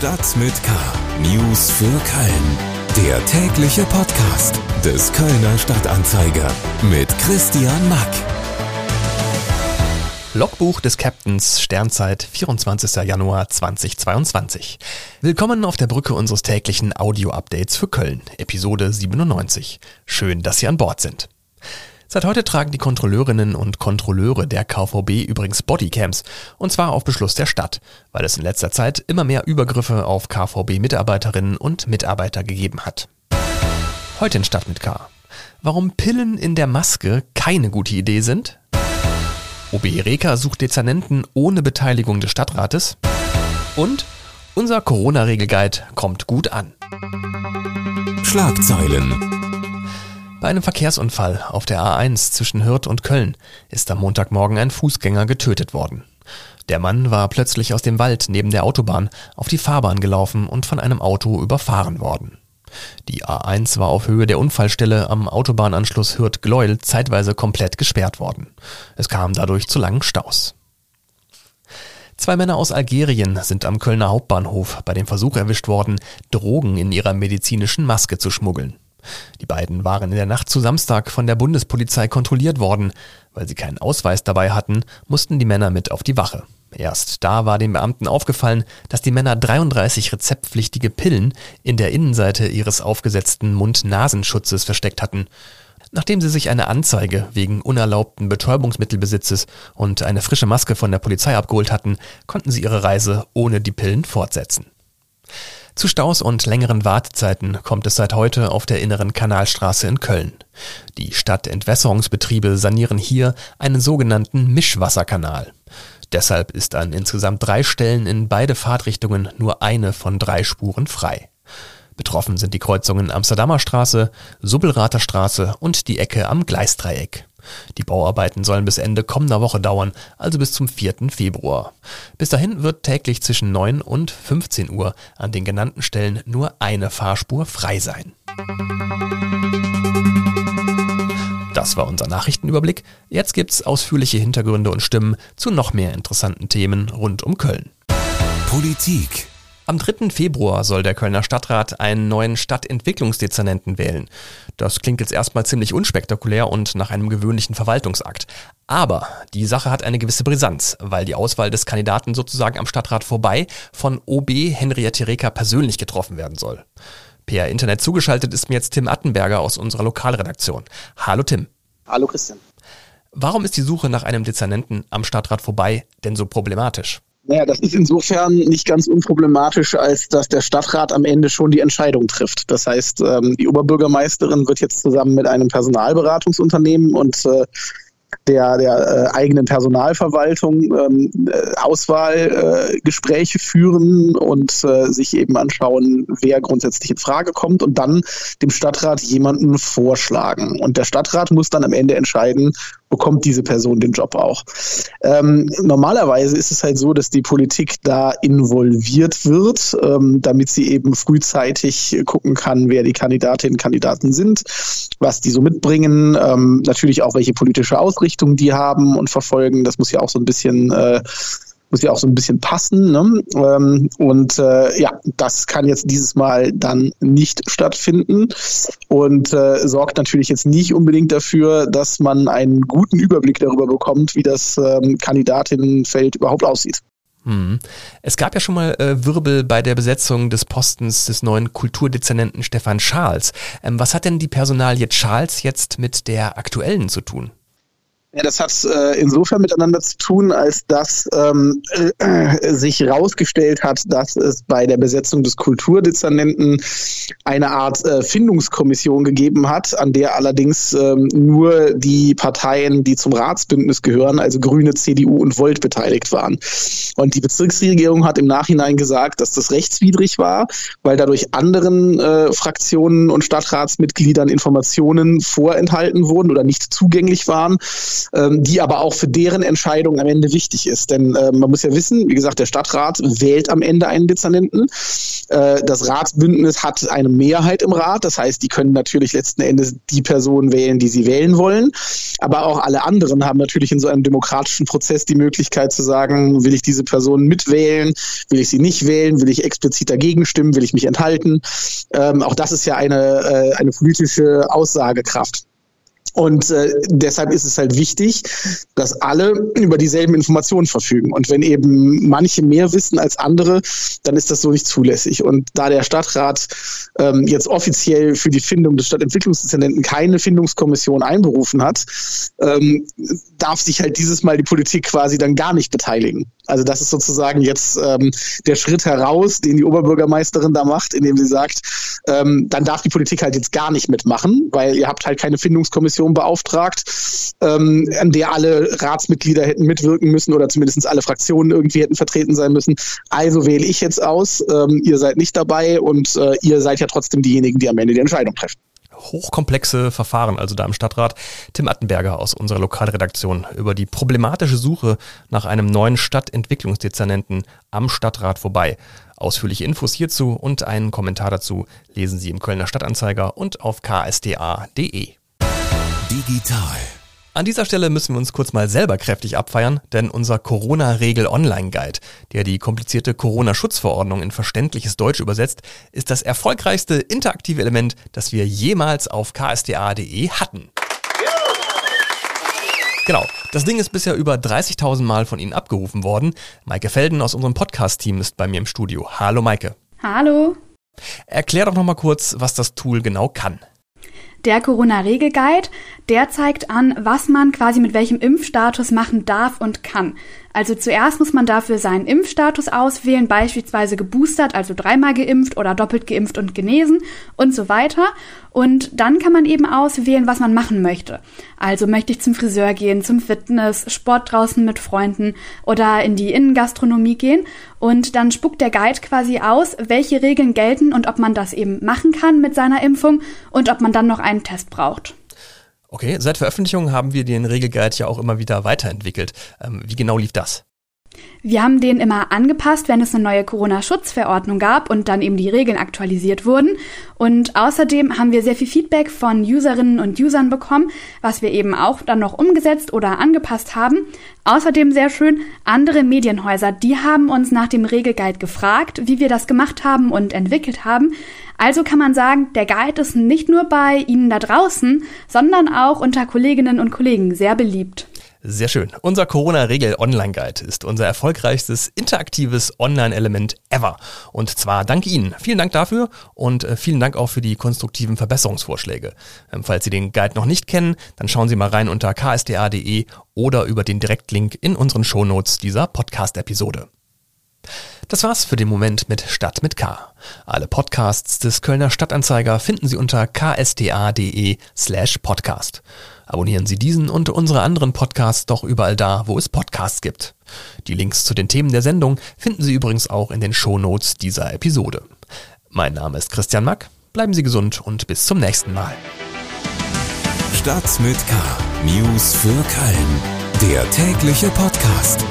Stadt mit K. News für Köln. Der tägliche Podcast des Kölner Stadtanzeiger mit Christian Mack. Logbuch des Captains Sternzeit 24. Januar 2022. Willkommen auf der Brücke unseres täglichen Audio-Updates für Köln, Episode 97. Schön, dass Sie an Bord sind. Seit heute tragen die Kontrolleurinnen und Kontrolleure der KVB übrigens Bodycams, und zwar auf Beschluss der Stadt, weil es in letzter Zeit immer mehr Übergriffe auf KVB-Mitarbeiterinnen und Mitarbeiter gegeben hat. Heute in Stadt mit K. Warum Pillen in der Maske keine gute Idee sind? OB Reka sucht Dezernenten ohne Beteiligung des Stadtrates. Und unser Corona-Regelguide kommt gut an. Schlagzeilen. Bei einem Verkehrsunfall auf der A1 zwischen Hürth und Köln ist am Montagmorgen ein Fußgänger getötet worden. Der Mann war plötzlich aus dem Wald neben der Autobahn auf die Fahrbahn gelaufen und von einem Auto überfahren worden. Die A1 war auf Höhe der Unfallstelle am Autobahnanschluss Hürth-Gleuel zeitweise komplett gesperrt worden. Es kam dadurch zu langen Staus. Zwei Männer aus Algerien sind am Kölner Hauptbahnhof bei dem Versuch erwischt worden, Drogen in ihrer medizinischen Maske zu schmuggeln. Die beiden waren in der Nacht zu Samstag von der Bundespolizei kontrolliert worden. Weil sie keinen Ausweis dabei hatten, mussten die Männer mit auf die Wache. Erst da war den Beamten aufgefallen, dass die Männer 33 rezeptpflichtige Pillen in der Innenseite ihres aufgesetzten Mund-Nasenschutzes versteckt hatten. Nachdem sie sich eine Anzeige wegen unerlaubten Betäubungsmittelbesitzes und eine frische Maske von der Polizei abgeholt hatten, konnten sie ihre Reise ohne die Pillen fortsetzen. Zu Staus und längeren Wartezeiten kommt es seit heute auf der inneren Kanalstraße in Köln. Die Stadtentwässerungsbetriebe sanieren hier einen sogenannten Mischwasserkanal. Deshalb ist an insgesamt drei Stellen in beide Fahrtrichtungen nur eine von drei Spuren frei. Betroffen sind die Kreuzungen Amsterdamer Straße, Subbelrather Straße und die Ecke am Gleisdreieck. Die Bauarbeiten sollen bis Ende kommender Woche dauern, also bis zum 4. Februar. Bis dahin wird täglich zwischen 9 und 15 Uhr an den genannten Stellen nur eine Fahrspur frei sein. Das war unser Nachrichtenüberblick. Jetzt gibt's ausführliche Hintergründe und Stimmen zu noch mehr interessanten Themen rund um Köln. Politik. Am 3. Februar soll der Kölner Stadtrat einen neuen Stadtentwicklungsdezernenten wählen. Das klingt jetzt erstmal ziemlich unspektakulär und nach einem gewöhnlichen Verwaltungsakt. Aber die Sache hat eine gewisse Brisanz, weil die Auswahl des Kandidaten sozusagen am Stadtrat vorbei von OB Henriette Reker persönlich getroffen werden soll. Per Internet zugeschaltet ist mir jetzt Tim Attenberger aus unserer Lokalredaktion. Hallo Tim. Hallo Christian. Warum ist die Suche nach einem Dezernenten am Stadtrat vorbei denn so problematisch? Naja, das ist insofern nicht ganz unproblematisch, als dass der Stadtrat am Ende schon die Entscheidung trifft. Das heißt, ähm, die Oberbürgermeisterin wird jetzt zusammen mit einem Personalberatungsunternehmen und äh, der, der äh, eigenen Personalverwaltung ähm, äh, Auswahlgespräche führen und äh, sich eben anschauen, wer grundsätzlich in Frage kommt und dann dem Stadtrat jemanden vorschlagen. Und der Stadtrat muss dann am Ende entscheiden, bekommt diese Person den Job auch. Ähm, normalerweise ist es halt so, dass die Politik da involviert wird, ähm, damit sie eben frühzeitig gucken kann, wer die Kandidatinnen und Kandidaten sind, was die so mitbringen, ähm, natürlich auch welche politische Ausrichtung die haben und verfolgen. Das muss ja auch so ein bisschen äh, muss ja auch so ein bisschen passen. Ne? Ähm, und äh, ja, das kann jetzt dieses Mal dann nicht stattfinden und äh, sorgt natürlich jetzt nicht unbedingt dafür, dass man einen guten Überblick darüber bekommt, wie das ähm, Kandidatinnenfeld überhaupt aussieht. Hm. Es gab ja schon mal äh, Wirbel bei der Besetzung des Postens des neuen Kulturdezernenten Stefan Charles. Ähm, was hat denn die Personalie Charles jetzt mit der aktuellen zu tun? Ja, das hat äh, insofern miteinander zu tun, als dass ähm, äh, sich herausgestellt hat, dass es bei der Besetzung des Kulturdezernenten eine Art äh, Findungskommission gegeben hat, an der allerdings ähm, nur die Parteien, die zum Ratsbündnis gehören, also Grüne, CDU und Volt beteiligt waren. Und die Bezirksregierung hat im Nachhinein gesagt, dass das rechtswidrig war, weil dadurch anderen äh, Fraktionen und Stadtratsmitgliedern Informationen vorenthalten wurden oder nicht zugänglich waren ähm, die aber auch für deren Entscheidung am Ende wichtig ist. Denn äh, man muss ja wissen, wie gesagt, der Stadtrat wählt am Ende einen Dezernenten. Äh, das Ratsbündnis hat eine Mehrheit im Rat, das heißt, die können natürlich letzten Endes die Person wählen, die sie wählen wollen. Aber auch alle anderen haben natürlich in so einem demokratischen Prozess die Möglichkeit zu sagen, will ich diese Person mitwählen, will ich sie nicht wählen, will ich explizit dagegen stimmen, will ich mich enthalten. Ähm, auch das ist ja eine, äh, eine politische Aussagekraft. Und äh, deshalb ist es halt wichtig, dass alle über dieselben Informationen verfügen. Und wenn eben manche mehr wissen als andere, dann ist das so nicht zulässig. Und da der Stadtrat ähm, jetzt offiziell für die Findung des Stadtentwicklungsdezernenten keine Findungskommission einberufen hat, ähm, darf sich halt dieses Mal die Politik quasi dann gar nicht beteiligen. Also das ist sozusagen jetzt ähm, der Schritt heraus, den die Oberbürgermeisterin da macht, indem sie sagt, ähm, dann darf die Politik halt jetzt gar nicht mitmachen, weil ihr habt halt keine Findungskommission beauftragt, ähm, an der alle Ratsmitglieder hätten mitwirken müssen oder zumindest alle Fraktionen irgendwie hätten vertreten sein müssen. Also wähle ich jetzt aus, ähm, ihr seid nicht dabei und äh, ihr seid ja trotzdem diejenigen, die am Ende die Entscheidung treffen hochkomplexe Verfahren, also da im Stadtrat. Tim Attenberger aus unserer Lokalredaktion über die problematische Suche nach einem neuen Stadtentwicklungsdezernenten am Stadtrat vorbei. Ausführliche Infos hierzu und einen Kommentar dazu lesen Sie im Kölner Stadtanzeiger und auf ksda.de. Digital an dieser Stelle müssen wir uns kurz mal selber kräftig abfeiern, denn unser Corona-Regel-Online-Guide, der die komplizierte Corona-Schutzverordnung in verständliches Deutsch übersetzt, ist das erfolgreichste interaktive Element, das wir jemals auf ksda.de hatten. Genau, das Ding ist bisher über 30.000 Mal von Ihnen abgerufen worden. Maike Felden aus unserem Podcast-Team ist bei mir im Studio. Hallo Maike. Hallo. Erklär doch nochmal kurz, was das Tool genau kann. Der Corona-Regelguide, der zeigt an, was man quasi mit welchem Impfstatus machen darf und kann. Also zuerst muss man dafür seinen Impfstatus auswählen, beispielsweise geboostert, also dreimal geimpft oder doppelt geimpft und genesen und so weiter. Und dann kann man eben auswählen, was man machen möchte. Also möchte ich zum Friseur gehen, zum Fitness, Sport draußen mit Freunden oder in die Innengastronomie gehen. Und dann spuckt der Guide quasi aus, welche Regeln gelten und ob man das eben machen kann mit seiner Impfung und ob man dann noch einen Test braucht. Okay, seit Veröffentlichung haben wir den Regelguide ja auch immer wieder weiterentwickelt. Ähm, wie genau lief das? Wir haben den immer angepasst, wenn es eine neue Corona-Schutzverordnung gab und dann eben die Regeln aktualisiert wurden. Und außerdem haben wir sehr viel Feedback von Userinnen und Usern bekommen, was wir eben auch dann noch umgesetzt oder angepasst haben. Außerdem sehr schön, andere Medienhäuser, die haben uns nach dem Regelguide gefragt, wie wir das gemacht haben und entwickelt haben. Also kann man sagen, der Guide ist nicht nur bei Ihnen da draußen, sondern auch unter Kolleginnen und Kollegen sehr beliebt. Sehr schön. Unser Corona-Regel-Online-Guide ist unser erfolgreichstes interaktives Online-Element ever. Und zwar dank Ihnen. Vielen Dank dafür und äh, vielen Dank auch für die konstruktiven Verbesserungsvorschläge. Ähm, falls Sie den Guide noch nicht kennen, dann schauen Sie mal rein unter ksda.de oder über den Direktlink in unseren Shownotes dieser Podcast-Episode. Das war's für den Moment mit Stadt mit K. Alle Podcasts des Kölner Stadtanzeiger finden Sie unter ksda.de slash podcast. Abonnieren Sie diesen und unsere anderen Podcasts doch überall da, wo es Podcasts gibt. Die Links zu den Themen der Sendung finden Sie übrigens auch in den Shownotes dieser Episode. Mein Name ist Christian Mack. Bleiben Sie gesund und bis zum nächsten Mal. Stadt mit K. News für Köln. Der tägliche Podcast.